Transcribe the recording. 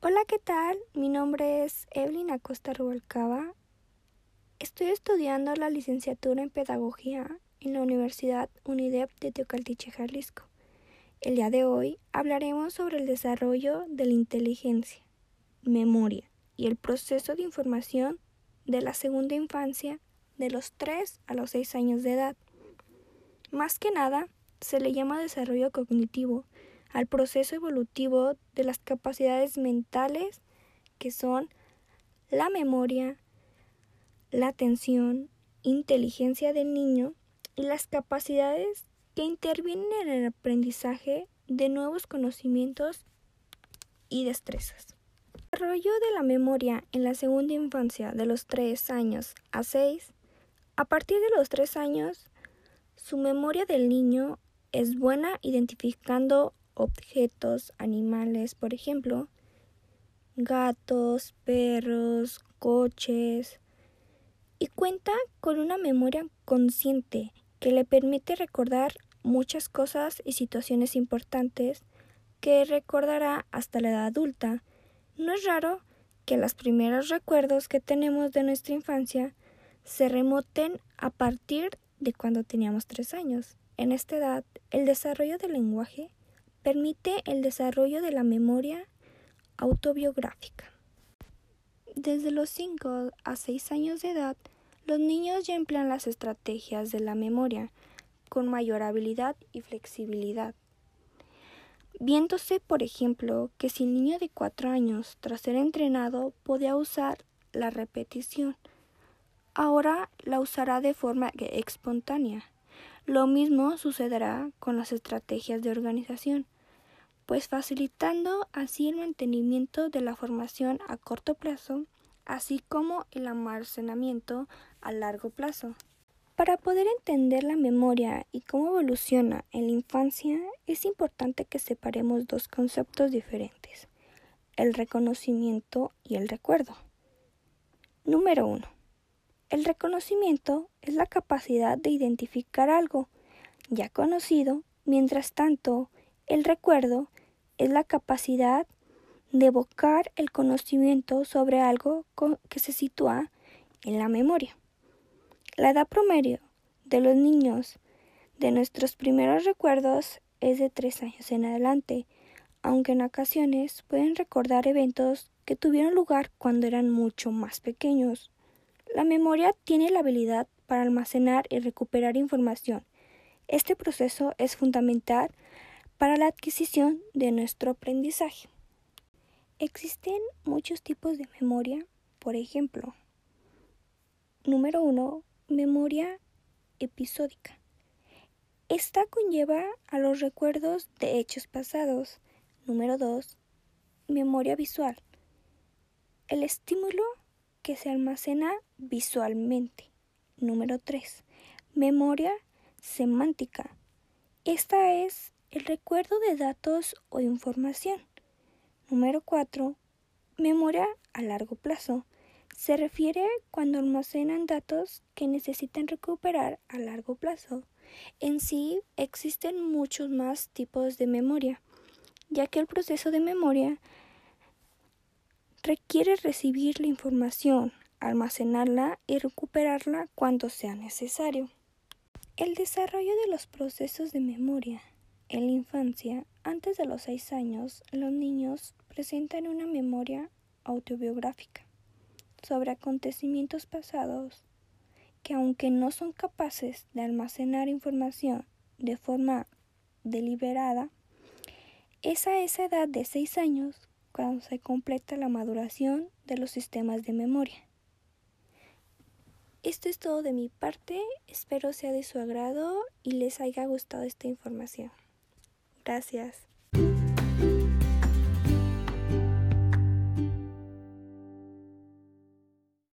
Hola, ¿qué tal? Mi nombre es Evelyn Acosta Rubalcaba. Estoy estudiando la licenciatura en Pedagogía en la Universidad UNIDEP de Teocaltiche, Jalisco. El día de hoy hablaremos sobre el desarrollo de la inteligencia, memoria y el proceso de información de la segunda infancia de los 3 a los 6 años de edad. Más que nada, se le llama desarrollo cognitivo al proceso evolutivo de las capacidades mentales que son la memoria, la atención, inteligencia del niño y las capacidades que intervienen en el aprendizaje de nuevos conocimientos y destrezas. El desarrollo de la memoria en la segunda infancia de los 3 años a 6, a partir de los 3 años, su memoria del niño es buena identificando objetos, animales, por ejemplo, gatos, perros, coches, y cuenta con una memoria consciente que le permite recordar muchas cosas y situaciones importantes que recordará hasta la edad adulta. No es raro que los primeros recuerdos que tenemos de nuestra infancia se remoten a partir de cuando teníamos tres años. En esta edad, el desarrollo del lenguaje permite el desarrollo de la memoria autobiográfica. Desde los 5 a 6 años de edad, los niños ya emplean las estrategias de la memoria con mayor habilidad y flexibilidad. Viéndose, por ejemplo, que si el niño de 4 años, tras ser entrenado, podía usar la repetición, ahora la usará de forma espontánea. Lo mismo sucederá con las estrategias de organización, pues facilitando así el mantenimiento de la formación a corto plazo, así como el almacenamiento a largo plazo. Para poder entender la memoria y cómo evoluciona en la infancia, es importante que separemos dos conceptos diferentes, el reconocimiento y el recuerdo. Número 1. El reconocimiento es la capacidad de identificar algo ya conocido, mientras tanto, el recuerdo es la capacidad de evocar el conocimiento sobre algo que se sitúa en la memoria. La edad promedio de los niños de nuestros primeros recuerdos es de tres años en adelante, aunque en ocasiones pueden recordar eventos que tuvieron lugar cuando eran mucho más pequeños. La memoria tiene la habilidad para almacenar y recuperar información. Este proceso es fundamental para la adquisición de nuestro aprendizaje. Existen muchos tipos de memoria, por ejemplo, número uno, memoria episódica. Esta conlleva a los recuerdos de hechos pasados. Número 2. Memoria visual. El estímulo que se almacena visualmente. Número 3. Memoria semántica. Esta es el recuerdo de datos o información. Número 4. Memoria a largo plazo. Se refiere cuando almacenan datos que necesitan recuperar a largo plazo. En sí existen muchos más tipos de memoria, ya que el proceso de memoria requiere recibir la información, almacenarla y recuperarla cuando sea necesario. El desarrollo de los procesos de memoria en la infancia, antes de los seis años, los niños presentan una memoria autobiográfica sobre acontecimientos pasados que aunque no son capaces de almacenar información de forma deliberada, es a esa edad de seis años cuando se completa la maduración de los sistemas de memoria. Esto es todo de mi parte, espero sea de su agrado y les haya gustado esta información. Gracias.